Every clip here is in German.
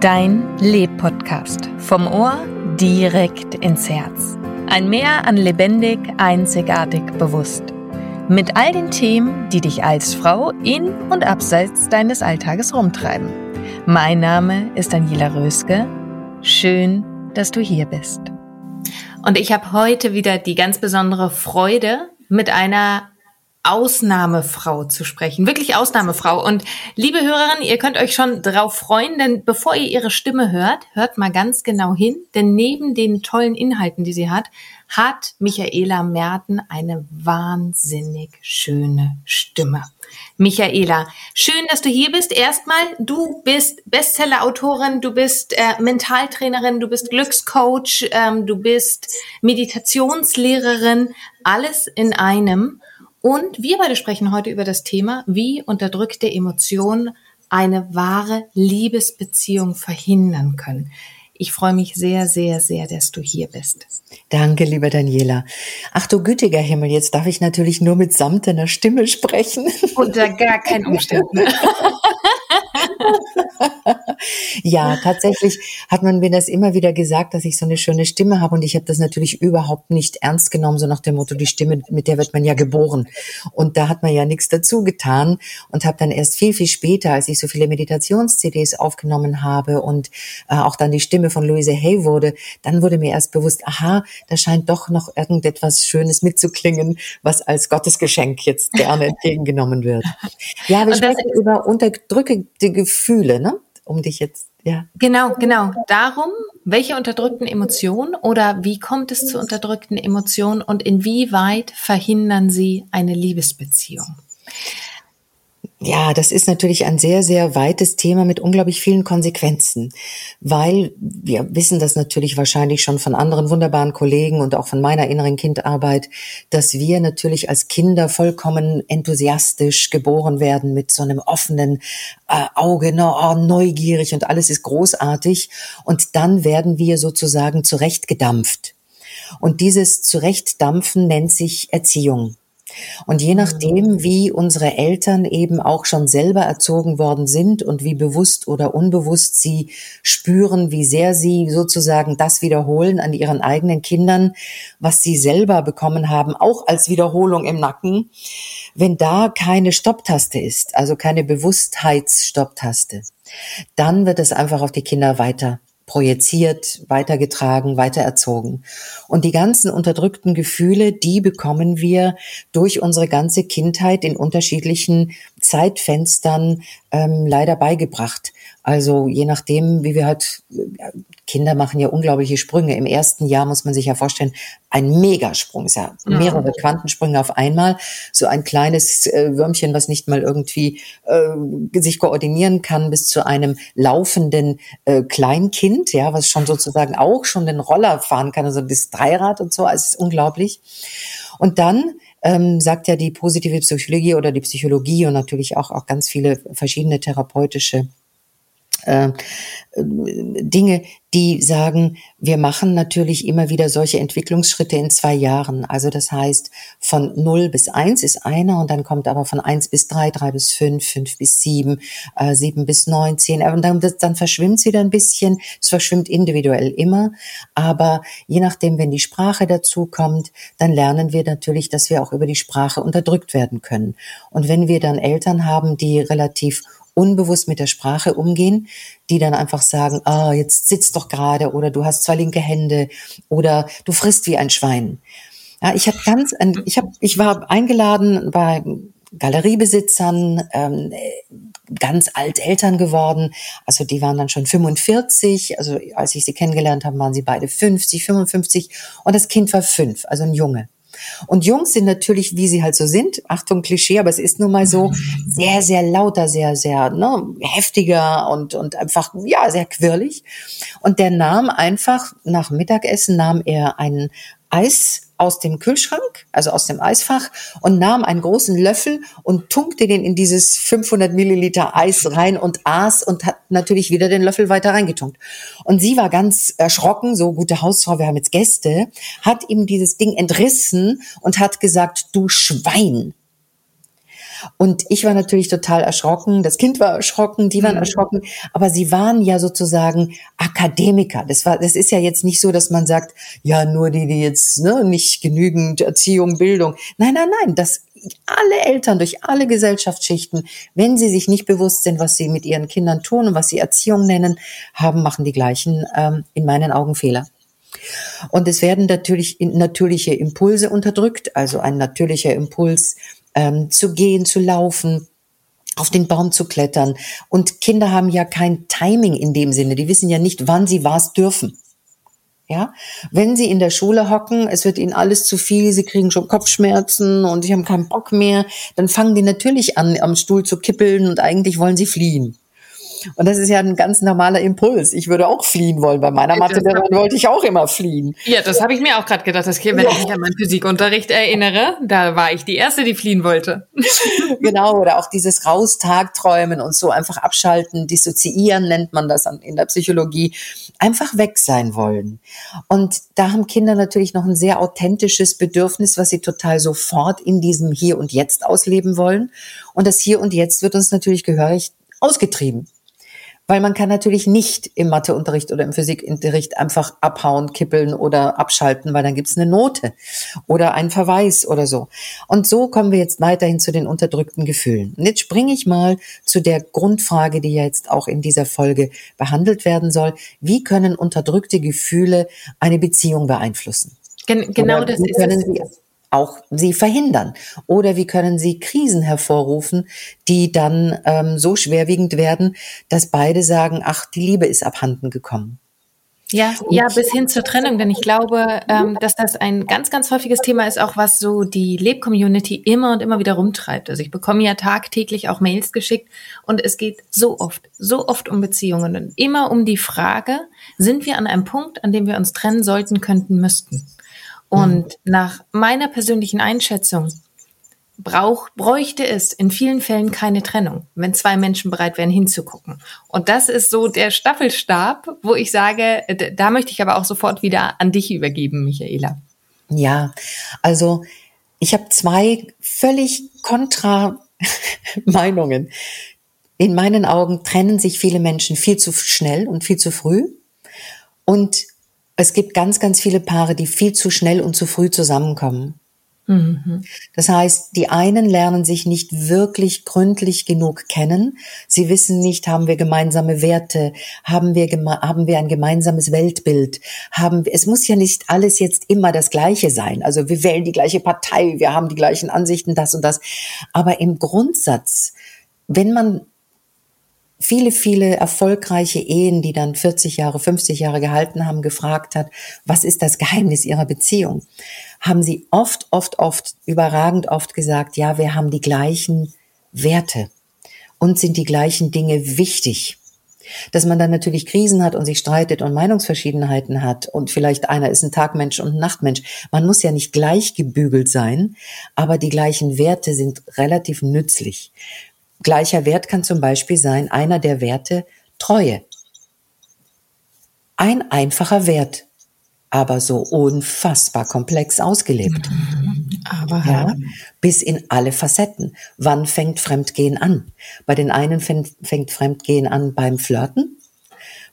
Dein Leb-Podcast. Vom Ohr direkt ins Herz. Ein Meer an lebendig, einzigartig, bewusst. Mit all den Themen, die dich als Frau in und abseits deines Alltages rumtreiben. Mein Name ist Daniela Röske. Schön, dass du hier bist. Und ich habe heute wieder die ganz besondere Freude, mit einer Ausnahmefrau zu sprechen. Wirklich Ausnahmefrau. Und liebe Hörerinnen, ihr könnt euch schon drauf freuen, denn bevor ihr ihre Stimme hört, hört mal ganz genau hin, denn neben den tollen Inhalten, die sie hat, hat Michaela Merten eine wahnsinnig schöne Stimme. Michaela, schön, dass du hier bist. Erstmal, du bist Bestseller-Autorin, du bist äh, Mentaltrainerin, du bist Glückscoach, ähm, du bist Meditationslehrerin, alles in einem. Und wir beide sprechen heute über das Thema, wie unterdrückte Emotionen eine wahre Liebesbeziehung verhindern können. Ich freue mich sehr, sehr, sehr, dass du hier bist. Danke, liebe Daniela. Ach du gütiger Himmel, jetzt darf ich natürlich nur mit samtener Stimme sprechen. Unter gar keinen Umständen. ja, tatsächlich hat man mir das immer wieder gesagt, dass ich so eine schöne Stimme habe und ich habe das natürlich überhaupt nicht ernst genommen, so nach dem Motto, die Stimme, mit der wird man ja geboren. Und da hat man ja nichts dazu getan und habe dann erst viel, viel später, als ich so viele Meditations-CDs aufgenommen habe und äh, auch dann die Stimme von Louise Hay wurde, dann wurde mir erst bewusst, aha, da scheint doch noch irgendetwas Schönes mitzuklingen, was als Gottesgeschenk jetzt gerne entgegengenommen wird. Ja, wir sprechen über unterdrückte Gefühle, ne? Um dich jetzt, ja. Genau, genau. Darum, welche unterdrückten Emotionen oder wie kommt es zu unterdrückten Emotionen und inwieweit verhindern sie eine Liebesbeziehung? Ja, das ist natürlich ein sehr, sehr weites Thema mit unglaublich vielen Konsequenzen, weil wir wissen das natürlich wahrscheinlich schon von anderen wunderbaren Kollegen und auch von meiner inneren Kindarbeit, dass wir natürlich als Kinder vollkommen enthusiastisch geboren werden mit so einem offenen äh, Auge, oh, neugierig und alles ist großartig und dann werden wir sozusagen zurechtgedampft. Und dieses Zurechtdampfen nennt sich Erziehung. Und je nachdem, wie unsere Eltern eben auch schon selber erzogen worden sind und wie bewusst oder unbewusst sie spüren, wie sehr sie sozusagen das wiederholen an ihren eigenen Kindern, was sie selber bekommen haben, auch als Wiederholung im Nacken, wenn da keine Stopptaste ist, also keine Bewusstheitsstopptaste, dann wird es einfach auf die Kinder weiter projiziert, weitergetragen, weitererzogen. Und die ganzen unterdrückten Gefühle, die bekommen wir durch unsere ganze Kindheit in unterschiedlichen Zeitfenstern ähm, leider beigebracht. Also je nachdem, wie wir halt, Kinder machen ja unglaubliche Sprünge. Im ersten Jahr muss man sich ja vorstellen, ein Megasprung, ist ja mehrere Quantensprünge auf einmal. So ein kleines äh, Würmchen, was nicht mal irgendwie äh, sich koordinieren kann, bis zu einem laufenden äh, Kleinkind, ja, was schon sozusagen auch schon den Roller fahren kann, also das Dreirad und so. Also es ist unglaublich. Und dann ähm, sagt ja die positive Psychologie oder die Psychologie und natürlich auch, auch ganz viele verschiedene therapeutische Dinge, die sagen, wir machen natürlich immer wieder solche Entwicklungsschritte in zwei Jahren. Also das heißt, von 0 bis 1 ist einer und dann kommt aber von 1 bis 3, 3 bis 5, 5 bis 7, äh, 7 bis 9, 10. Und dann, dann verschwimmt es wieder ein bisschen. Es verschwimmt individuell immer. Aber je nachdem, wenn die Sprache dazu kommt, dann lernen wir natürlich, dass wir auch über die Sprache unterdrückt werden können. Und wenn wir dann Eltern haben, die relativ unbewusst mit der Sprache umgehen, die dann einfach sagen, ah, jetzt sitzt doch gerade oder du hast zwei linke Hände oder du frisst wie ein Schwein. Ja, ich habe ganz, ich habe, ich war eingeladen bei Galeriebesitzern, ähm, ganz alt Eltern geworden. Also die waren dann schon 45. Also als ich sie kennengelernt habe, waren sie beide 50, 55 und das Kind war fünf, also ein Junge. Und Jungs sind natürlich, wie sie halt so sind, Achtung Klischee, aber es ist nun mal so, sehr, sehr lauter, sehr, sehr ne, heftiger und, und einfach, ja, sehr quirlig. Und der nahm einfach, nach Mittagessen nahm er einen Eis aus dem Kühlschrank, also aus dem Eisfach und nahm einen großen Löffel und tunkte den in dieses 500 Milliliter Eis rein und aß und hat natürlich wieder den Löffel weiter reingetunkt. Und sie war ganz erschrocken, so gute Hausfrau, wir haben jetzt Gäste, hat ihm dieses Ding entrissen und hat gesagt, du Schwein. Und ich war natürlich total erschrocken, das Kind war erschrocken, die waren mhm. erschrocken, aber sie waren ja sozusagen Akademiker. Das war, das ist ja jetzt nicht so, dass man sagt, ja, nur die, die jetzt ne, nicht genügend Erziehung, Bildung. Nein, nein, nein, das alle Eltern durch alle Gesellschaftsschichten, wenn sie sich nicht bewusst sind, was sie mit ihren Kindern tun und was sie Erziehung nennen, haben, machen die gleichen ähm, in meinen Augen Fehler. Und es werden natürlich natürliche Impulse unterdrückt, also ein natürlicher Impuls, ähm, zu gehen, zu laufen, auf den Baum zu klettern. Und Kinder haben ja kein Timing in dem Sinne. Die wissen ja nicht, wann sie was dürfen. Ja, wenn sie in der Schule hocken, es wird ihnen alles zu viel, sie kriegen schon Kopfschmerzen und sie haben keinen Bock mehr, dann fangen die natürlich an, am Stuhl zu kippeln und eigentlich wollen sie fliehen. Und das ist ja ein ganz normaler Impuls. Ich würde auch fliehen wollen. Bei meiner Mathe wollte ich auch immer fliehen. Ja, das habe ich mir auch gerade gedacht. Das, wenn ja. ich mich an meinen Physikunterricht erinnere, da war ich die Erste, die fliehen wollte. genau, oder auch dieses Raustagträumen und so einfach abschalten, dissoziieren nennt man das in der Psychologie. Einfach weg sein wollen. Und da haben Kinder natürlich noch ein sehr authentisches Bedürfnis, was sie total sofort in diesem Hier und Jetzt ausleben wollen. Und das Hier und Jetzt wird uns natürlich gehörig ausgetrieben. Weil man kann natürlich nicht im Matheunterricht oder im Physikunterricht einfach abhauen, kippeln oder abschalten, weil dann gibt's eine Note oder einen Verweis oder so. Und so kommen wir jetzt weiterhin zu den unterdrückten Gefühlen. Und jetzt springe ich mal zu der Grundfrage, die ja jetzt auch in dieser Folge behandelt werden soll. Wie können unterdrückte Gefühle eine Beziehung beeinflussen? Gen genau oder das ist es auch sie verhindern? Oder wie können sie Krisen hervorrufen, die dann ähm, so schwerwiegend werden, dass beide sagen, ach, die Liebe ist abhanden gekommen? Ja, ja, bis hin zur Trennung, denn ich glaube, ähm, dass das ein ganz, ganz häufiges Thema ist, auch was so die Leb-Community immer und immer wieder rumtreibt. Also ich bekomme ja tagtäglich auch Mails geschickt und es geht so oft, so oft um Beziehungen und immer um die Frage, sind wir an einem Punkt, an dem wir uns trennen sollten, könnten, müssten? Und mhm. nach meiner persönlichen Einschätzung brauch, bräuchte es in vielen Fällen keine Trennung, wenn zwei Menschen bereit wären hinzugucken. Und das ist so der Staffelstab, wo ich sage, da möchte ich aber auch sofort wieder an dich übergeben, Michaela. Ja, also ich habe zwei völlig kontra Meinungen. In meinen Augen trennen sich viele Menschen viel zu schnell und viel zu früh. Und es gibt ganz, ganz viele Paare, die viel zu schnell und zu früh zusammenkommen. Mhm. Das heißt, die einen lernen sich nicht wirklich gründlich genug kennen. Sie wissen nicht, haben wir gemeinsame Werte, haben wir, haben wir ein gemeinsames Weltbild, haben es muss ja nicht alles jetzt immer das Gleiche sein. Also wir wählen die gleiche Partei, wir haben die gleichen Ansichten, das und das. Aber im Grundsatz, wenn man viele, viele erfolgreiche Ehen, die dann 40 Jahre, 50 Jahre gehalten haben, gefragt hat, was ist das Geheimnis ihrer Beziehung, haben sie oft, oft, oft, überragend oft gesagt, ja, wir haben die gleichen Werte und sind die gleichen Dinge wichtig. Dass man dann natürlich Krisen hat und sich streitet und Meinungsverschiedenheiten hat und vielleicht einer ist ein Tagmensch und ein Nachtmensch. Man muss ja nicht gleich gebügelt sein, aber die gleichen Werte sind relativ nützlich. Gleicher Wert kann zum Beispiel sein, einer der Werte, Treue. Ein einfacher Wert, aber so unfassbar komplex ausgelebt. Aber ja, bis in alle Facetten. Wann fängt Fremdgehen an? Bei den einen fängt, fängt Fremdgehen an beim Flirten,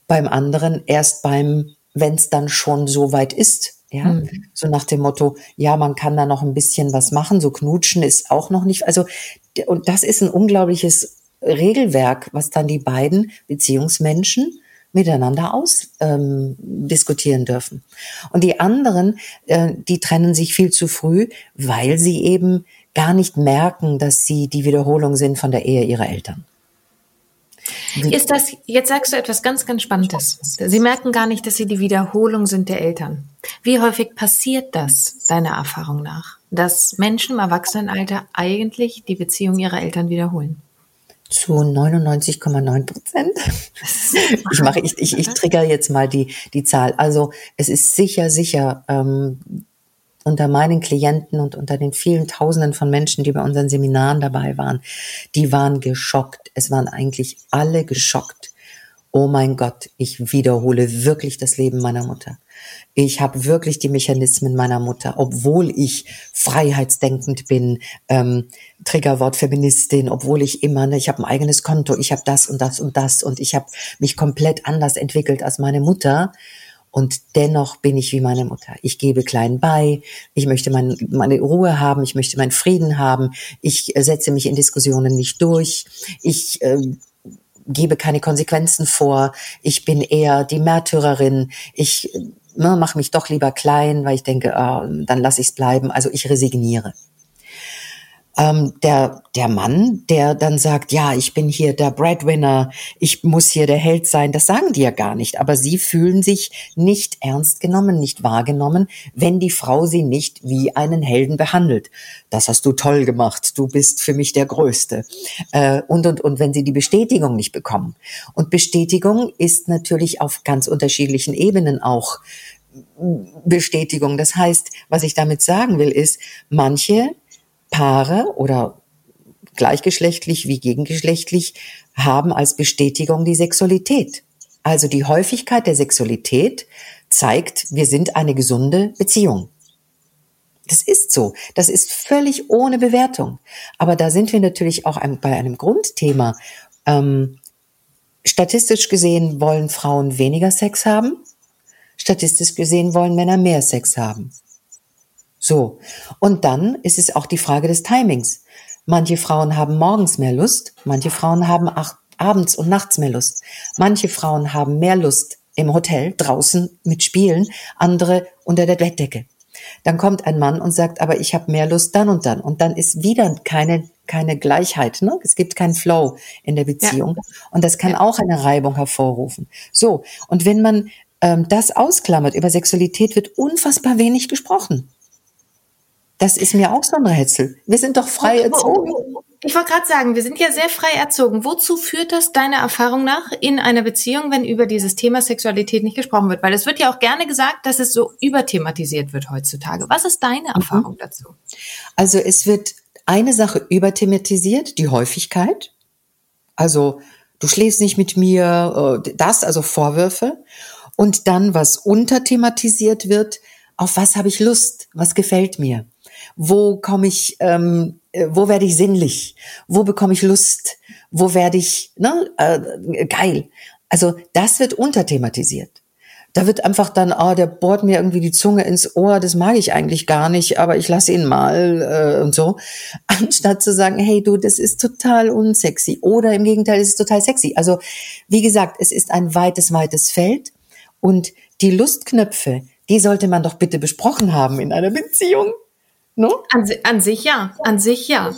beim anderen erst beim, wenn es dann schon so weit ist. Ja, mhm. so nach dem Motto, ja, man kann da noch ein bisschen was machen, so knutschen ist auch noch nicht, also, und das ist ein unglaubliches Regelwerk, was dann die beiden Beziehungsmenschen miteinander ausdiskutieren ähm, dürfen. Und die anderen, äh, die trennen sich viel zu früh, weil sie eben gar nicht merken, dass sie die Wiederholung sind von der Ehe ihrer Eltern. Ist das, jetzt sagst du etwas ganz, ganz Spannendes. Sie merken gar nicht, dass sie die Wiederholung sind der Eltern. Wie häufig passiert das, deiner Erfahrung nach, dass Menschen im Erwachsenenalter eigentlich die Beziehung ihrer Eltern wiederholen? zu 99,9 Prozent. Ich mache, ich, ich, ich trigger jetzt mal die, die Zahl. Also es ist sicher, sicher ähm, unter meinen Klienten und unter den vielen Tausenden von Menschen, die bei unseren Seminaren dabei waren, die waren geschockt. Es waren eigentlich alle geschockt. Oh mein Gott, ich wiederhole wirklich das Leben meiner Mutter. Ich habe wirklich die Mechanismen meiner Mutter, obwohl ich freiheitsdenkend bin, ähm, Triggerwort Feministin, obwohl ich immer, ne, ich habe ein eigenes Konto, ich habe das und das und das und ich habe mich komplett anders entwickelt als meine Mutter. Und dennoch bin ich wie meine Mutter. Ich gebe klein bei. Ich möchte mein, meine Ruhe haben. Ich möchte meinen Frieden haben. Ich setze mich in Diskussionen nicht durch. Ich äh, gebe keine Konsequenzen vor. Ich bin eher die Märtyrerin. Ich ne, mache mich doch lieber klein, weil ich denke, oh, dann lasse ich es bleiben. Also ich resigniere. Ähm, der, der Mann, der dann sagt, ja, ich bin hier der Breadwinner, ich muss hier der Held sein, das sagen die ja gar nicht. Aber sie fühlen sich nicht ernst genommen, nicht wahrgenommen, wenn die Frau sie nicht wie einen Helden behandelt. Das hast du toll gemacht, du bist für mich der Größte. Äh, und, und, und wenn sie die Bestätigung nicht bekommen. Und Bestätigung ist natürlich auf ganz unterschiedlichen Ebenen auch Bestätigung. Das heißt, was ich damit sagen will, ist, manche Paare oder gleichgeschlechtlich wie gegengeschlechtlich haben als Bestätigung die Sexualität. Also die Häufigkeit der Sexualität zeigt, wir sind eine gesunde Beziehung. Das ist so. Das ist völlig ohne Bewertung. Aber da sind wir natürlich auch bei einem Grundthema. Ähm, statistisch gesehen wollen Frauen weniger Sex haben. Statistisch gesehen wollen Männer mehr Sex haben. So. Und dann ist es auch die Frage des Timings. Manche Frauen haben morgens mehr Lust, manche Frauen haben acht, abends und nachts mehr Lust. Manche Frauen haben mehr Lust im Hotel draußen mit Spielen, andere unter der Bettdecke. Dann kommt ein Mann und sagt, aber ich habe mehr Lust dann und dann. Und dann ist wieder keine, keine Gleichheit. Ne? Es gibt keinen Flow in der Beziehung. Ja. Und das kann ja. auch eine Reibung hervorrufen. So, und wenn man ähm, das ausklammert, über Sexualität wird unfassbar wenig gesprochen. Das ist mir auch so ein Rätsel. Wir sind doch frei erzogen. Ich wollte gerade sagen, wir sind ja sehr frei erzogen. Wozu führt das deiner Erfahrung nach in einer Beziehung, wenn über dieses Thema Sexualität nicht gesprochen wird? Weil es wird ja auch gerne gesagt, dass es so überthematisiert wird heutzutage. Was ist deine mhm. Erfahrung dazu? Also es wird eine Sache überthematisiert, die Häufigkeit. Also du schläfst nicht mit mir, äh, das, also Vorwürfe. Und dann, was unterthematisiert wird, auf was habe ich Lust, was gefällt mir. Wo komme ich, ähm, äh, wo werde ich sinnlich? Wo bekomme ich Lust? Wo werde ich ne, äh, geil? Also das wird unterthematisiert. Da wird einfach dann, oh, der bohrt mir irgendwie die Zunge ins Ohr, das mag ich eigentlich gar nicht, aber ich lasse ihn mal äh, und so. Anstatt zu sagen, hey du, das ist total unsexy. Oder im Gegenteil, es ist total sexy. Also wie gesagt, es ist ein weites, weites Feld. Und die Lustknöpfe, die sollte man doch bitte besprochen haben in einer Beziehung. No? An, an sich ja, an sich ja.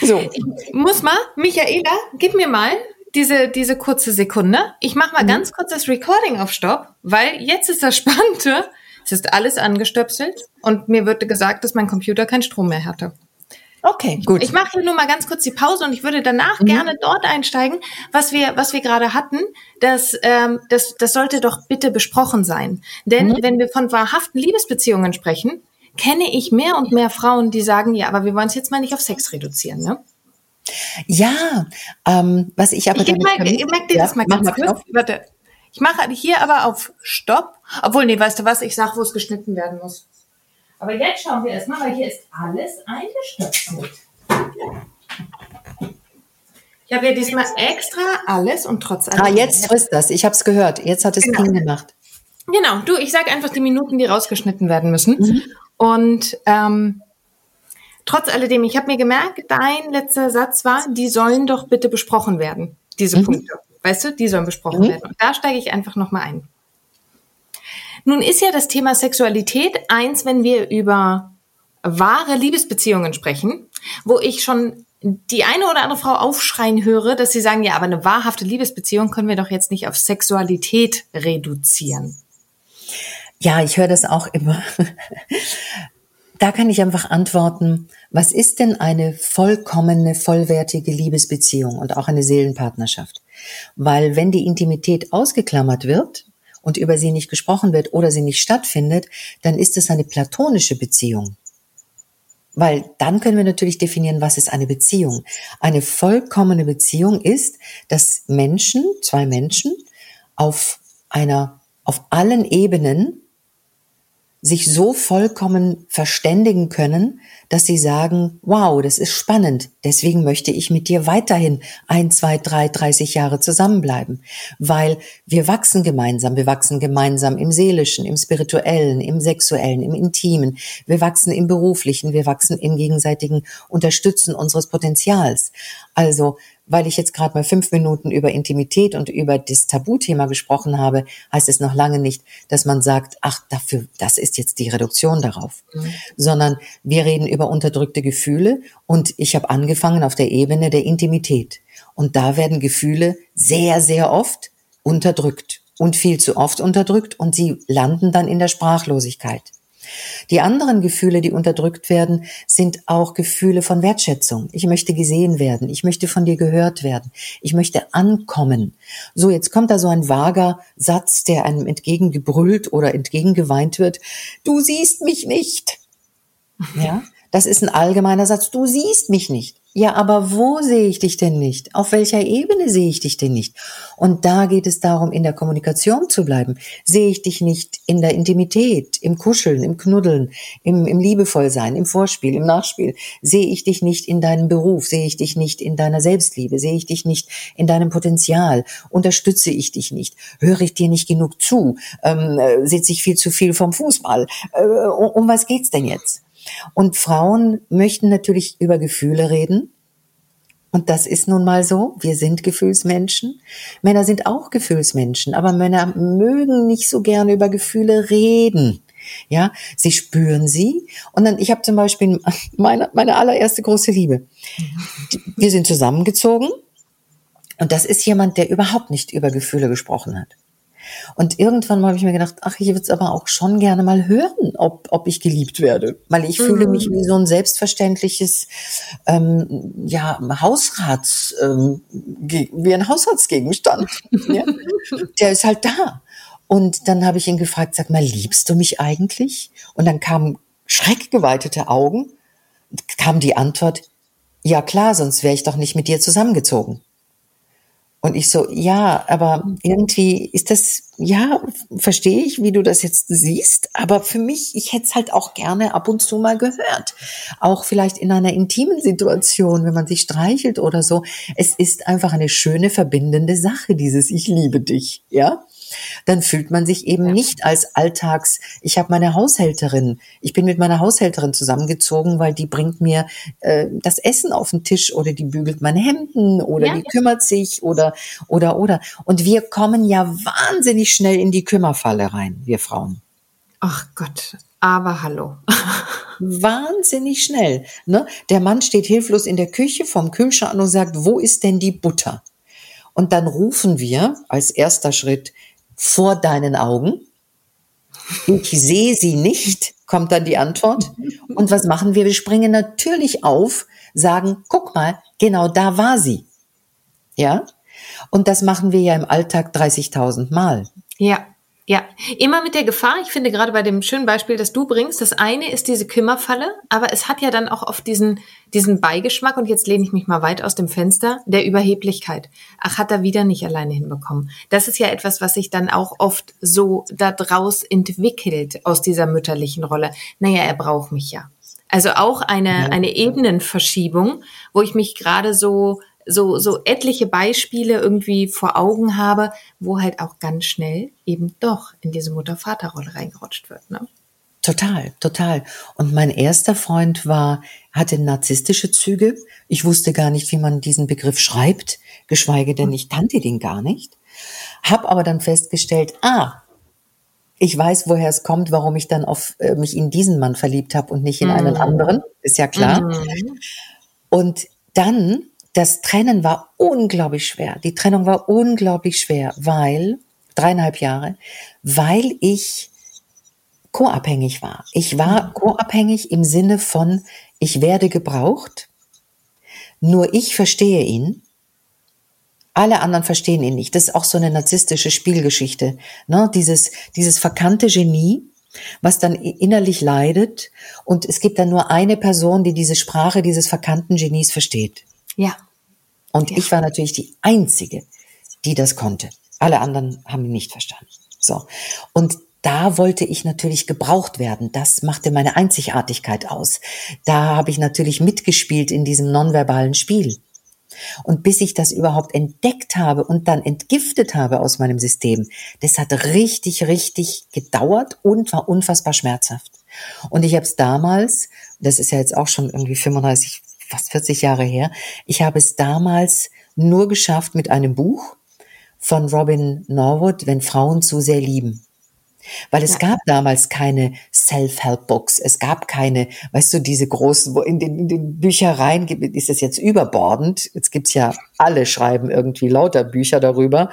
So. Ich muss mal, Michaela, gib mir mal diese, diese kurze Sekunde. Ich mache mal mhm. ganz kurz das Recording auf Stopp, weil jetzt ist das Spannende. Es ist alles angestöpselt und mir wurde gesagt, dass mein Computer keinen Strom mehr hatte. Okay, gut. Ich mache hier nur mal ganz kurz die Pause und ich würde danach mhm. gerne dort einsteigen, was wir, was wir gerade hatten. Das, ähm, das, das sollte doch bitte besprochen sein. Denn mhm. wenn wir von wahrhaften Liebesbeziehungen sprechen, kenne ich mehr und mehr Frauen, die sagen, ja, aber wir wollen es jetzt mal nicht auf Sex reduzieren, ne? Ja, ähm, was ich aber ich damit mag, ich mag dir ja, das mal ganz mal kurz. Warte. Ich mache hier aber auf Stopp. Obwohl, nee, weißt du was? Ich sag, wo es geschnitten werden muss. Aber jetzt schauen wir erstmal, weil hier ist alles eingestöpselt. Ich habe ja diesmal extra alles und trotz allem. Ah, jetzt frisst das. Ich habe es gehört. Jetzt hat es Genau. Ping gemacht. Genau, du, ich sage einfach die Minuten, die rausgeschnitten werden müssen. Mhm. Und ähm, trotz alledem, ich habe mir gemerkt, dein letzter Satz war, die sollen doch bitte besprochen werden, diese Mhm. Punkte. Weißt du, die sollen besprochen werden. Und da steige ich einfach nochmal ein. Nun ist ja das Thema Sexualität eins, wenn wir über wahre Liebesbeziehungen sprechen, wo ich schon die eine oder andere Frau aufschreien höre, dass sie sagen, ja, aber eine wahrhafte Liebesbeziehung können wir doch jetzt nicht auf Sexualität reduzieren. Ja, ich höre das auch immer. Da kann ich einfach antworten, was ist denn eine vollkommene, vollwertige Liebesbeziehung und auch eine Seelenpartnerschaft? Weil wenn die Intimität ausgeklammert wird und über sie nicht gesprochen wird oder sie nicht stattfindet, dann ist es eine platonische Beziehung. Weil dann können wir natürlich definieren, was ist eine Beziehung. Eine vollkommene Beziehung ist, dass Menschen, zwei Menschen, auf einer, auf allen Ebenen sich so vollkommen verständigen können, dass sie sagen, wow, das ist spannend, deswegen möchte ich mit dir weiterhin ein, zwei, drei, 30 Jahre zusammenbleiben, weil wir wachsen gemeinsam, wir wachsen gemeinsam im seelischen, im spirituellen, im sexuellen, im intimen, wir wachsen im beruflichen, wir wachsen im gegenseitigen Unterstützen unseres Potenzials. Also weil ich jetzt gerade mal fünf Minuten über Intimität und über das Tabuthema gesprochen habe, heißt es noch lange nicht, dass man sagt, ach, dafür, das ist jetzt die Reduktion darauf, mhm. sondern wir reden über unterdrückte Gefühle und ich habe angefangen auf der Ebene der Intimität. Und da werden Gefühle sehr, sehr oft unterdrückt und viel zu oft unterdrückt und sie landen dann in der Sprachlosigkeit. Die anderen Gefühle, die unterdrückt werden, sind auch Gefühle von Wertschätzung. Ich möchte gesehen werden. Ich möchte von dir gehört werden. Ich möchte ankommen. So, jetzt kommt da so ein vager Satz, der einem entgegengebrüllt oder entgegengeweint wird. Du siehst mich nicht. Ja, das ist ein allgemeiner Satz. Du siehst mich nicht. Ja, aber wo sehe ich dich denn nicht? Auf welcher Ebene sehe ich dich denn nicht? Und da geht es darum, in der Kommunikation zu bleiben. Sehe ich dich nicht in der Intimität, im Kuscheln, im Knuddeln, im, im Liebevollsein, im Vorspiel, im Nachspiel? Sehe ich dich nicht in deinem Beruf? Sehe ich dich nicht in deiner Selbstliebe? Sehe ich dich nicht in deinem Potenzial? Unterstütze ich dich nicht? Höre ich dir nicht genug zu? Ähm, äh, sitze ich viel zu viel vom Fußball? Äh, um, um was geht's denn jetzt? Und Frauen möchten natürlich über Gefühle reden. Und das ist nun mal so. Wir sind Gefühlsmenschen. Männer sind auch Gefühlsmenschen, aber Männer mögen nicht so gerne über Gefühle reden. Ja, sie spüren sie. Und dann, ich habe zum Beispiel meine, meine allererste große Liebe. Wir sind zusammengezogen. Und das ist jemand, der überhaupt nicht über Gefühle gesprochen hat. Und irgendwann habe ich mir gedacht, ach, ich würde es aber auch schon gerne mal hören, ob, ob ich geliebt werde. Weil ich mhm. fühle mich wie so ein selbstverständliches ähm, ja, Hausrats, ähm, wie ein Haushaltsgegenstand. ja? Der ist halt da. Und dann habe ich ihn gefragt, sag mal, liebst du mich eigentlich? Und dann kamen schreckgeweitete Augen, kam die Antwort, ja klar, sonst wäre ich doch nicht mit dir zusammengezogen. Und ich so, ja, aber irgendwie ist das, ja, verstehe ich, wie du das jetzt siehst, aber für mich, ich hätte es halt auch gerne ab und zu mal gehört. Auch vielleicht in einer intimen Situation, wenn man sich streichelt oder so. Es ist einfach eine schöne verbindende Sache, dieses Ich liebe dich, ja dann fühlt man sich eben ja. nicht als Alltags, ich habe meine Haushälterin, ich bin mit meiner Haushälterin zusammengezogen, weil die bringt mir äh, das Essen auf den Tisch oder die bügelt meine Hemden oder ja, die ja. kümmert sich oder oder oder und wir kommen ja wahnsinnig schnell in die Kümmerfalle rein, wir Frauen. Ach Gott, aber hallo. Wahnsinnig schnell. Ne? Der Mann steht hilflos in der Küche vom Kühlschrank und sagt, wo ist denn die Butter? Und dann rufen wir als erster Schritt, vor deinen Augen. Ich sehe sie nicht, kommt dann die Antwort. Und was machen wir? Wir springen natürlich auf, sagen, guck mal, genau da war sie. Ja? Und das machen wir ja im Alltag 30.000 Mal. Ja. Ja, immer mit der Gefahr, ich finde gerade bei dem schönen Beispiel, das du bringst, das eine ist diese Kümmerfalle, aber es hat ja dann auch oft diesen, diesen Beigeschmack, und jetzt lehne ich mich mal weit aus dem Fenster, der Überheblichkeit. Ach, hat er wieder nicht alleine hinbekommen. Das ist ja etwas, was sich dann auch oft so da draus entwickelt aus dieser mütterlichen Rolle. Naja, er braucht mich ja. Also auch eine, eine Ebenenverschiebung, wo ich mich gerade so so, so etliche Beispiele irgendwie vor Augen habe, wo halt auch ganz schnell eben doch in diese Mutter-Vater-Rolle reingerutscht wird. Ne? Total, total. Und mein erster Freund war, hatte narzisstische Züge. Ich wusste gar nicht, wie man diesen Begriff schreibt, geschweige denn ich kannte den gar nicht. Hab aber dann festgestellt, ah, ich weiß, woher es kommt, warum ich dann auf äh, mich in diesen Mann verliebt habe und nicht in einen mhm. anderen, ist ja klar. Mhm. Und dann das Trennen war unglaublich schwer. Die Trennung war unglaublich schwer, weil, dreieinhalb Jahre, weil ich co-abhängig war. Ich war mhm. co-abhängig im Sinne von, ich werde gebraucht, nur ich verstehe ihn, alle anderen verstehen ihn nicht. Das ist auch so eine narzisstische Spielgeschichte. Ne? Dieses, dieses verkannte Genie, was dann innerlich leidet und es gibt dann nur eine Person, die diese Sprache dieses verkannten Genies versteht. Ja. Und ja. ich war natürlich die Einzige, die das konnte. Alle anderen haben ihn nicht verstanden. So. Und da wollte ich natürlich gebraucht werden. Das machte meine Einzigartigkeit aus. Da habe ich natürlich mitgespielt in diesem nonverbalen Spiel. Und bis ich das überhaupt entdeckt habe und dann entgiftet habe aus meinem System, das hat richtig, richtig gedauert und war unfassbar schmerzhaft. Und ich habe es damals, das ist ja jetzt auch schon irgendwie 35, fast 40 Jahre her. Ich habe es damals nur geschafft mit einem Buch von Robin Norwood, wenn Frauen zu sehr lieben. Weil es ja. gab damals keine Self-Help-Books. Es gab keine, weißt du, diese großen, wo in den, in den Büchereien gibt, ist das jetzt überbordend. Jetzt gibt's ja, alle schreiben irgendwie lauter Bücher darüber,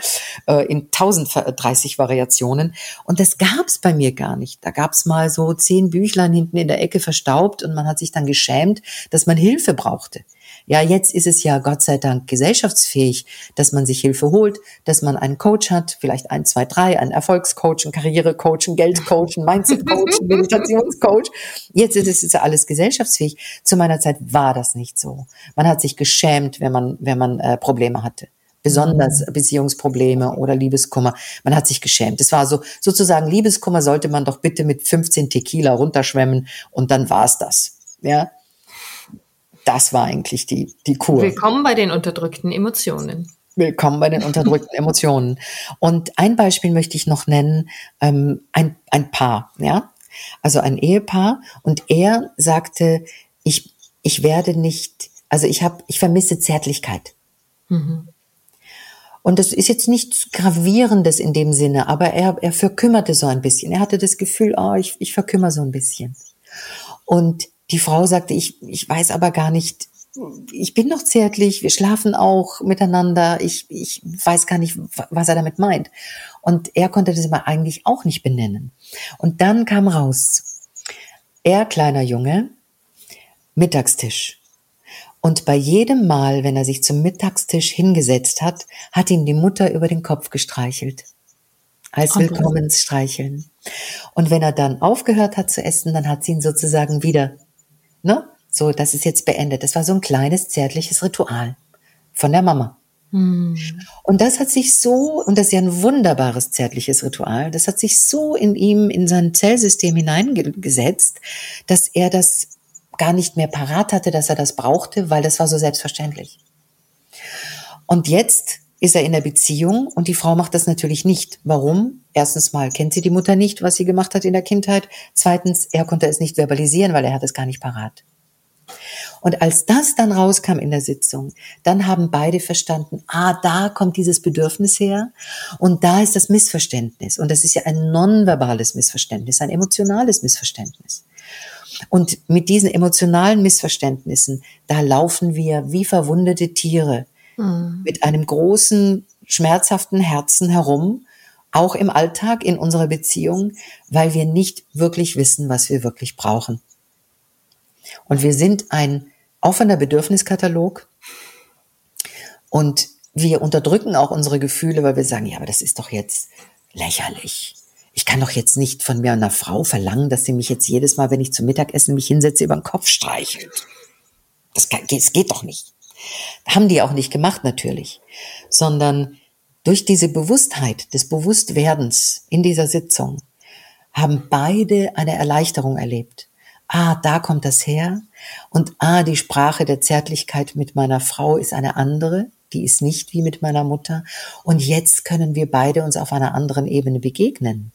äh, in 1030 Variationen. Und das gab's bei mir gar nicht. Da gab's mal so zehn Büchlein hinten in der Ecke verstaubt und man hat sich dann geschämt, dass man Hilfe brauchte. Ja, jetzt ist es ja Gott sei Dank gesellschaftsfähig, dass man sich Hilfe holt, dass man einen Coach hat, vielleicht ein, zwei, drei, einen Erfolgscoach, einen Karrierecoach, einen Geldcoach, einen Mindsetcoach, einen Meditationscoach. Jetzt ist es ja alles gesellschaftsfähig. Zu meiner Zeit war das nicht so. Man hat sich geschämt, wenn man, wenn man äh, Probleme hatte besonders mhm. Beziehungsprobleme oder Liebeskummer. Man hat sich geschämt. Es war so sozusagen Liebeskummer sollte man doch bitte mit 15 Tequila runterschwemmen und dann war's das. Ja, das war eigentlich die, die Kur. Willkommen bei den unterdrückten Emotionen. Willkommen bei den unterdrückten Emotionen. Und ein Beispiel möchte ich noch nennen, ähm, ein, ein Paar, ja, also ein Ehepaar. Und er sagte, ich, ich werde nicht, also ich habe, ich vermisse Zärtlichkeit. Mhm. Und das ist jetzt nichts Gravierendes in dem Sinne, aber er, er verkümmerte so ein bisschen. Er hatte das Gefühl, oh, ich, ich verkümmer so ein bisschen. Und die Frau sagte, ich, ich weiß aber gar nicht, ich bin noch zärtlich, wir schlafen auch miteinander, ich, ich weiß gar nicht, was er damit meint. Und er konnte das aber eigentlich auch nicht benennen. Und dann kam raus, er, kleiner Junge, Mittagstisch. Und bei jedem Mal, wenn er sich zum Mittagstisch hingesetzt hat, hat ihn die Mutter über den Kopf gestreichelt. Als Willkommensstreicheln. Und wenn er dann aufgehört hat zu essen, dann hat sie ihn sozusagen wieder Ne? So, das ist jetzt beendet. Das war so ein kleines zärtliches Ritual von der Mama. Hm. Und das hat sich so, und das ist ja ein wunderbares zärtliches Ritual, das hat sich so in ihm, in sein Zellsystem hineingesetzt, dass er das gar nicht mehr parat hatte, dass er das brauchte, weil das war so selbstverständlich. Und jetzt ist er in der Beziehung und die Frau macht das natürlich nicht. Warum? Erstens mal kennt sie die Mutter nicht, was sie gemacht hat in der Kindheit. Zweitens, er konnte es nicht verbalisieren, weil er hat es gar nicht parat. Und als das dann rauskam in der Sitzung, dann haben beide verstanden, ah, da kommt dieses Bedürfnis her und da ist das Missverständnis. Und das ist ja ein nonverbales Missverständnis, ein emotionales Missverständnis. Und mit diesen emotionalen Missverständnissen, da laufen wir wie verwundete Tiere mhm. mit einem großen, schmerzhaften Herzen herum, auch im Alltag, in unserer Beziehung, weil wir nicht wirklich wissen, was wir wirklich brauchen. Und wir sind ein offener Bedürfniskatalog und wir unterdrücken auch unsere Gefühle, weil wir sagen, ja, aber das ist doch jetzt lächerlich. Ich kann doch jetzt nicht von mir einer Frau verlangen, dass sie mich jetzt jedes Mal, wenn ich zum Mittagessen mich hinsetze, über den Kopf streichelt. Das, kann, das geht doch nicht. Haben die auch nicht gemacht natürlich, sondern durch diese Bewusstheit des Bewusstwerdens in dieser Sitzung haben beide eine Erleichterung erlebt. Ah, da kommt das her. Und ah, die Sprache der Zärtlichkeit mit meiner Frau ist eine andere. Die ist nicht wie mit meiner Mutter. Und jetzt können wir beide uns auf einer anderen Ebene begegnen.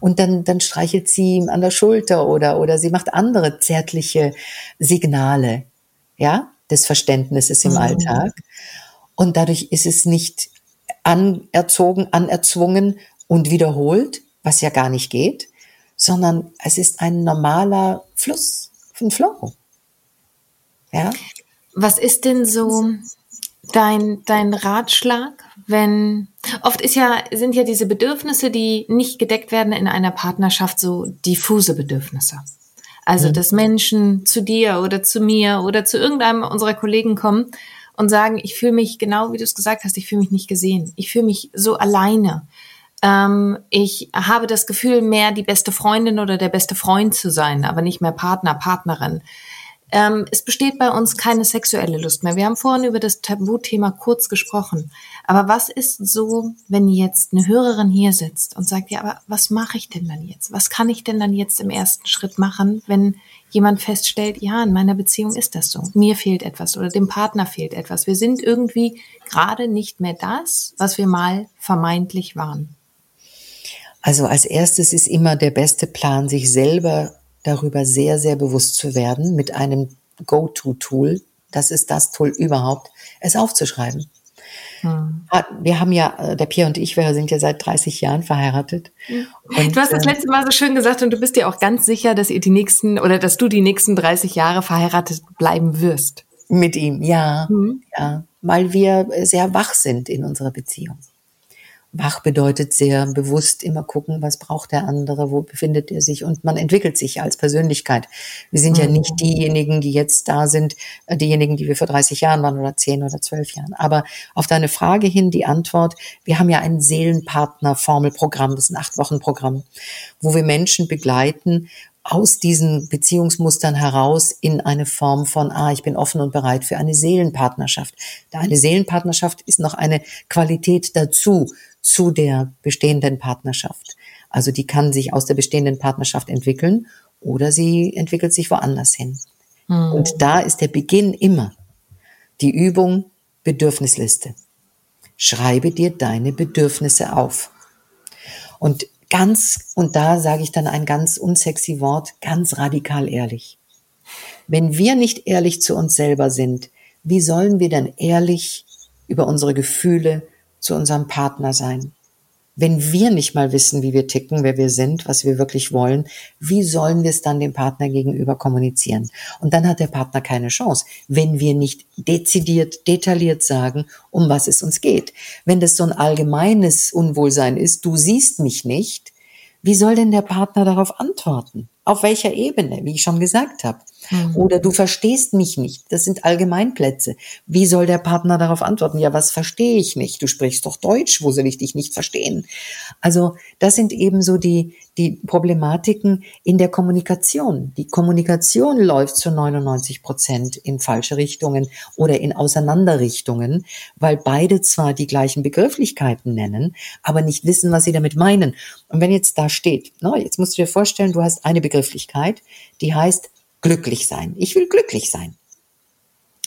Und dann, dann streichelt sie ihm an der Schulter oder, oder sie macht andere zärtliche Signale, ja, des Verständnisses im mhm. Alltag. Und dadurch ist es nicht anerzogen, anerzwungen und wiederholt, was ja gar nicht geht, sondern es ist ein normaler Fluss, ein Flow. Ja. Was ist denn so dein, dein Ratschlag, wenn, oft ist ja, sind ja diese Bedürfnisse, die nicht gedeckt werden in einer Partnerschaft, so diffuse Bedürfnisse. Also, mhm. dass Menschen zu dir oder zu mir oder zu irgendeinem unserer Kollegen kommen und sagen, ich fühle mich genau wie du es gesagt hast, ich fühle mich nicht gesehen. Ich fühle mich so alleine. Ähm, ich habe das Gefühl, mehr die beste Freundin oder der beste Freund zu sein, aber nicht mehr Partner, Partnerin. Ähm, es besteht bei uns keine sexuelle Lust mehr. Wir haben vorhin über das Tabuthema kurz gesprochen. Aber was ist so, wenn jetzt eine Hörerin hier sitzt und sagt, ja, aber was mache ich denn dann jetzt? Was kann ich denn dann jetzt im ersten Schritt machen, wenn jemand feststellt, ja, in meiner Beziehung ist das so. Mir fehlt etwas oder dem Partner fehlt etwas. Wir sind irgendwie gerade nicht mehr das, was wir mal vermeintlich waren. Also als erstes ist immer der beste Plan, sich selber darüber sehr, sehr bewusst zu werden mit einem Go-To-Tool. Das ist das Tool überhaupt, es aufzuschreiben. Hm. Wir haben ja, äh, der Pierre und ich, wir sind ja seit 30 Jahren verheiratet. Und, du hast das äh, letzte Mal so schön gesagt und du bist dir auch ganz sicher, dass ihr die nächsten oder dass du die nächsten 30 Jahre verheiratet bleiben wirst. Mit ihm, ja, hm. ja, weil wir sehr wach sind in unserer Beziehung. Wach bedeutet sehr bewusst immer gucken, was braucht der andere, wo befindet er sich und man entwickelt sich als Persönlichkeit. Wir sind mhm. ja nicht diejenigen, die jetzt da sind, äh, diejenigen, die wir vor 30 Jahren waren oder 10 oder 12 Jahren. Aber auf deine Frage hin die Antwort, wir haben ja ein Seelenpartner-Formelprogramm, das ist ein Acht-Wochen-Programm, wo wir Menschen begleiten, aus diesen Beziehungsmustern heraus in eine Form von, ah, ich bin offen und bereit für eine Seelenpartnerschaft. Da eine Seelenpartnerschaft ist noch eine Qualität dazu zu der bestehenden Partnerschaft. Also die kann sich aus der bestehenden Partnerschaft entwickeln oder sie entwickelt sich woanders hin. Mhm. Und da ist der Beginn immer die Übung Bedürfnisliste. Schreibe dir deine Bedürfnisse auf. Und ganz, und da sage ich dann ein ganz unsexy Wort, ganz radikal ehrlich. Wenn wir nicht ehrlich zu uns selber sind, wie sollen wir dann ehrlich über unsere Gefühle zu unserem Partner sein? Wenn wir nicht mal wissen, wie wir ticken, wer wir sind, was wir wirklich wollen, wie sollen wir es dann dem Partner gegenüber kommunizieren? Und dann hat der Partner keine Chance, wenn wir nicht dezidiert, detailliert sagen, um was es uns geht. Wenn das so ein allgemeines Unwohlsein ist, du siehst mich nicht, wie soll denn der Partner darauf antworten? Auf welcher Ebene, wie ich schon gesagt habe? Mhm. Oder du verstehst mich nicht. Das sind Allgemeinplätze. Wie soll der Partner darauf antworten? Ja, was verstehe ich nicht? Du sprichst doch Deutsch. Wo soll ich dich nicht verstehen? Also, das sind eben so die, die Problematiken in der Kommunikation. Die Kommunikation läuft zu 99 Prozent in falsche Richtungen oder in Auseinanderrichtungen, weil beide zwar die gleichen Begrifflichkeiten nennen, aber nicht wissen, was sie damit meinen. Und wenn jetzt da steht, no, jetzt musst du dir vorstellen, du hast eine Begrifflichkeit, die heißt glücklich sein. Ich will glücklich sein.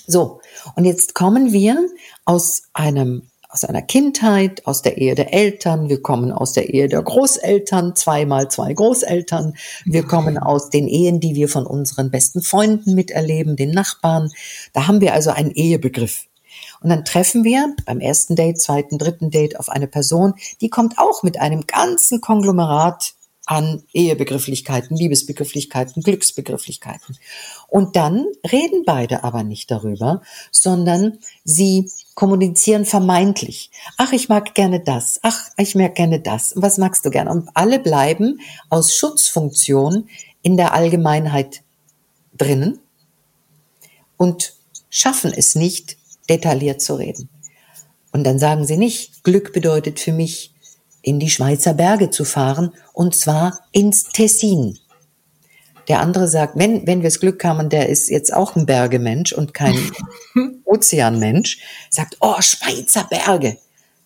So, und jetzt kommen wir aus einem aus einer Kindheit, aus der Ehe der Eltern, wir kommen aus der Ehe der Großeltern, zweimal zwei Großeltern, wir kommen aus den Ehen, die wir von unseren besten Freunden miterleben, den Nachbarn. Da haben wir also einen Ehebegriff. Und dann treffen wir beim ersten Date, zweiten, dritten Date auf eine Person, die kommt auch mit einem ganzen Konglomerat an Ehebegrifflichkeiten, Liebesbegrifflichkeiten, Glücksbegrifflichkeiten. Und dann reden beide aber nicht darüber, sondern sie kommunizieren vermeintlich. Ach, ich mag gerne das. Ach, ich mag gerne das. Was magst du gerne? Und alle bleiben aus Schutzfunktion in der Allgemeinheit drinnen und schaffen es nicht, detailliert zu reden. Und dann sagen sie nicht, Glück bedeutet für mich in die Schweizer Berge zu fahren, und zwar ins Tessin. Der andere sagt, wenn, wenn wir das Glück haben, der ist jetzt auch ein Bergemensch und kein Ozeanmensch, sagt, oh, Schweizer Berge,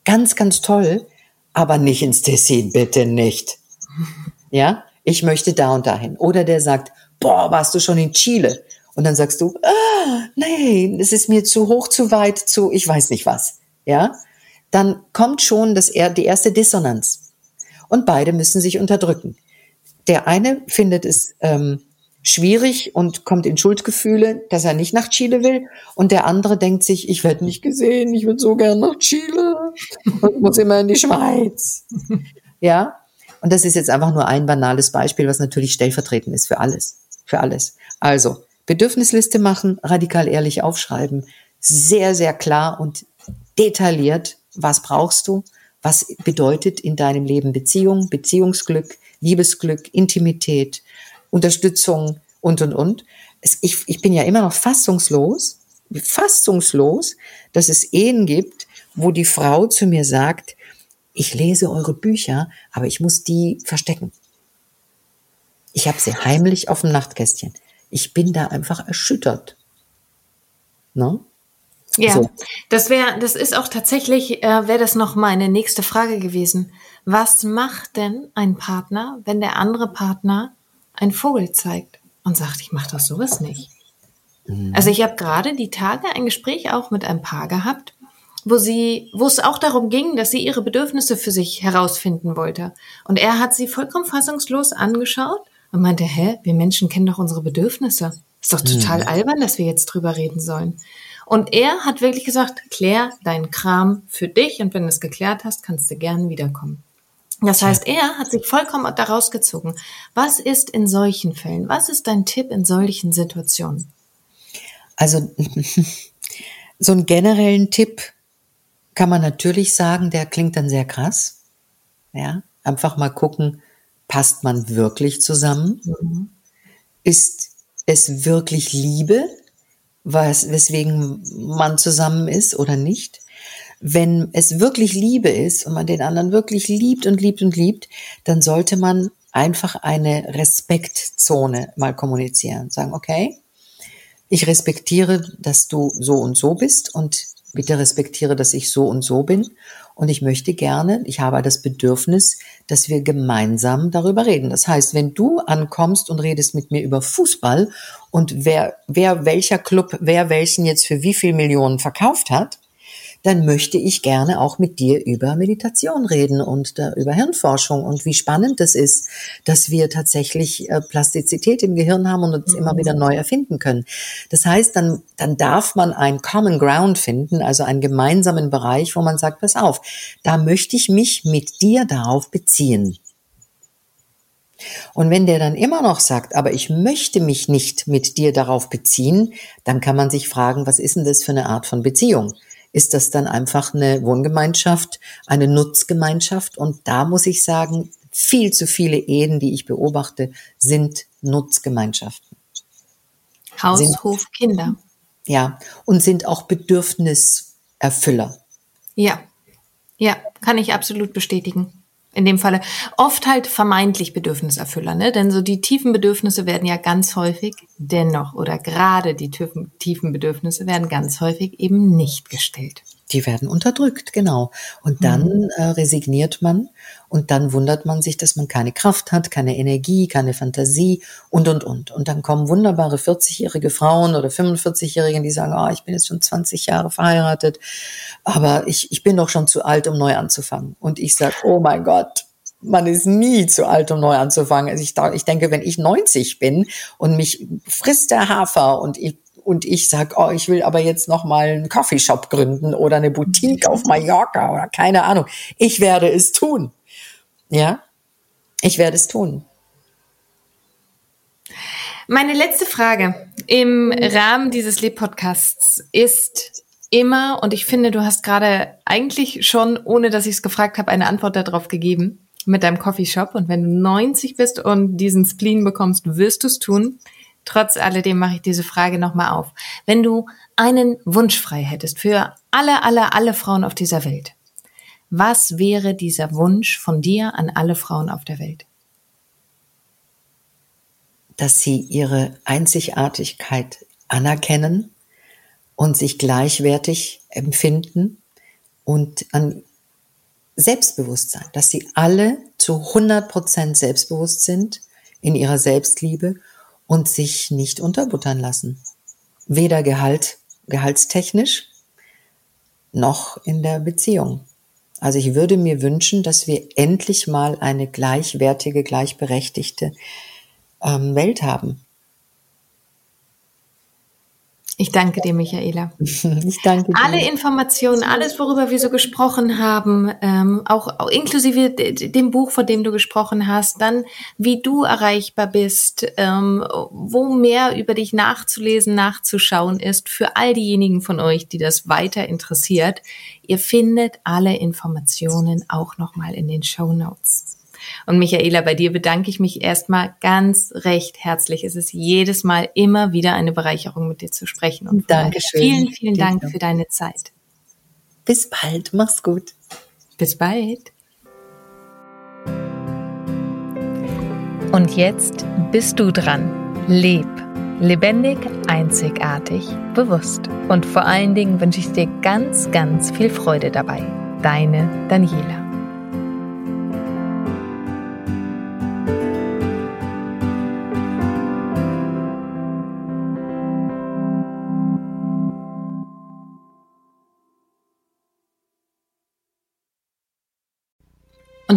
ganz, ganz toll, aber nicht ins Tessin, bitte nicht. Ja, ich möchte da und dahin. Oder der sagt, boah, warst du schon in Chile? Und dann sagst du, ah, nee, es ist mir zu hoch, zu weit, zu, ich weiß nicht was. Ja, dann kommt schon das, die erste Dissonanz. Und beide müssen sich unterdrücken. Der eine findet es ähm, schwierig und kommt in Schuldgefühle, dass er nicht nach Chile will. Und der andere denkt sich, ich werde nicht gesehen, ich würde so gern nach Chile und muss immer in die Schweiz. Ja, und das ist jetzt einfach nur ein banales Beispiel, was natürlich stellvertretend ist für alles. Für alles. Also, Bedürfnisliste machen, radikal ehrlich aufschreiben, sehr, sehr klar und detailliert, was brauchst du, was bedeutet in deinem Leben Beziehung, Beziehungsglück, Liebesglück, Intimität, Unterstützung und, und, und. Ich, ich bin ja immer noch fassungslos, fassungslos, dass es Ehen gibt, wo die Frau zu mir sagt, ich lese eure Bücher, aber ich muss die verstecken. Ich habe sie heimlich auf dem Nachtkästchen. Ich bin da einfach erschüttert. Ne? Ja, so. das wäre, das ist auch tatsächlich, äh, wäre das noch meine nächste Frage gewesen. Was macht denn ein Partner, wenn der andere Partner einen Vogel zeigt und sagt, ich mache doch sowas nicht? Mhm. Also ich habe gerade die Tage ein Gespräch auch mit einem Paar gehabt, wo sie, wo es auch darum ging, dass sie ihre Bedürfnisse für sich herausfinden wollte. Und er hat sie vollkommen fassungslos angeschaut und meinte, hä, wir Menschen kennen doch unsere Bedürfnisse. Ist doch total mhm. albern, dass wir jetzt drüber reden sollen. Und er hat wirklich gesagt, klär deinen Kram für dich und wenn du es geklärt hast, kannst du gern wiederkommen. Das heißt, er hat sich vollkommen daraus gezogen. Was ist in solchen Fällen? Was ist dein Tipp in solchen Situationen? Also, so einen generellen Tipp kann man natürlich sagen, der klingt dann sehr krass. Ja, einfach mal gucken, passt man wirklich zusammen? Mhm. Ist es wirklich Liebe, was, weswegen man zusammen ist oder nicht? Wenn es wirklich Liebe ist und man den anderen wirklich liebt und liebt und liebt, dann sollte man einfach eine Respektzone mal kommunizieren. Sagen, okay, ich respektiere, dass du so und so bist und bitte respektiere, dass ich so und so bin. Und ich möchte gerne, ich habe das Bedürfnis, dass wir gemeinsam darüber reden. Das heißt, wenn du ankommst und redest mit mir über Fußball und wer, wer welcher Club, wer welchen jetzt für wie viel Millionen verkauft hat, dann möchte ich gerne auch mit dir über Meditation reden und da, über Hirnforschung und wie spannend es ist, dass wir tatsächlich äh, Plastizität im Gehirn haben und uns mhm. immer wieder neu erfinden können. Das heißt, dann, dann darf man ein Common Ground finden, also einen gemeinsamen Bereich, wo man sagt, pass auf, da möchte ich mich mit dir darauf beziehen. Und wenn der dann immer noch sagt, aber ich möchte mich nicht mit dir darauf beziehen, dann kann man sich fragen, was ist denn das für eine Art von Beziehung? Ist das dann einfach eine Wohngemeinschaft, eine Nutzgemeinschaft. Und da muss ich sagen, viel zu viele Ehen, die ich beobachte, sind Nutzgemeinschaften. Haus, sind, Hof, Kinder. Ja, und sind auch Bedürfniserfüller. Ja, ja, kann ich absolut bestätigen in dem Falle oft halt vermeintlich Bedürfniserfüller, ne? Denn so die tiefen Bedürfnisse werden ja ganz häufig dennoch oder gerade die tiefen, Bedürfnisse werden ganz häufig eben nicht gestellt. Die werden unterdrückt, genau. Und dann mhm. äh, resigniert man und dann wundert man sich, dass man keine Kraft hat, keine Energie, keine Fantasie und, und, und. Und dann kommen wunderbare 40-jährige Frauen oder 45-Jährige, die sagen, oh, ich bin jetzt schon 20 Jahre verheiratet, aber ich, ich bin doch schon zu alt, um neu anzufangen. Und ich sage, oh mein Gott, man ist nie zu alt, um neu anzufangen. Also ich, ich denke, wenn ich 90 bin und mich frisst der Hafer und ich und ich sag, oh, ich will aber jetzt noch mal einen Coffeeshop gründen oder eine Boutique auf Mallorca oder keine Ahnung. Ich werde es tun. Ja, ich werde es tun. Meine letzte Frage im Rahmen dieses Leb-Podcasts ist immer, und ich finde, du hast gerade eigentlich schon, ohne dass ich es gefragt habe, eine Antwort darauf gegeben mit deinem Coffeeshop. Und wenn du 90 bist und diesen Spleen bekommst, wirst du es tun. Trotz alledem mache ich diese Frage nochmal auf. Wenn du einen Wunsch frei hättest für alle, alle, alle Frauen auf dieser Welt, Was wäre dieser Wunsch von dir an alle Frauen auf der Welt? Dass sie ihre Einzigartigkeit anerkennen und sich gleichwertig empfinden und an Selbstbewusstsein, dass sie alle zu 100 Prozent selbstbewusst sind in ihrer Selbstliebe und sich nicht unterbuttern lassen. Weder Gehalt, gehaltstechnisch noch in der Beziehung. Also ich würde mir wünschen, dass wir endlich mal eine gleichwertige, gleichberechtigte ähm, Welt haben. Ich danke dir, Michaela. Ich danke dir. Alle Informationen, alles, worüber wir so gesprochen haben, ähm, auch, auch inklusive dem Buch, von dem du gesprochen hast, dann wie du erreichbar bist, ähm, wo mehr über dich nachzulesen, nachzuschauen ist, für all diejenigen von euch, die das weiter interessiert. Ihr findet alle Informationen auch nochmal in den Show Notes. Und Michaela, bei dir bedanke ich mich erstmal ganz recht herzlich. Es ist jedes Mal immer wieder eine Bereicherung, mit dir zu sprechen. Und Dankeschön. Vielen, vielen Dank für deine Zeit. Bis bald. Mach's gut. Bis bald. Und jetzt bist du dran. Leb. Lebendig, einzigartig, bewusst. Und vor allen Dingen wünsche ich dir ganz, ganz viel Freude dabei. Deine Daniela.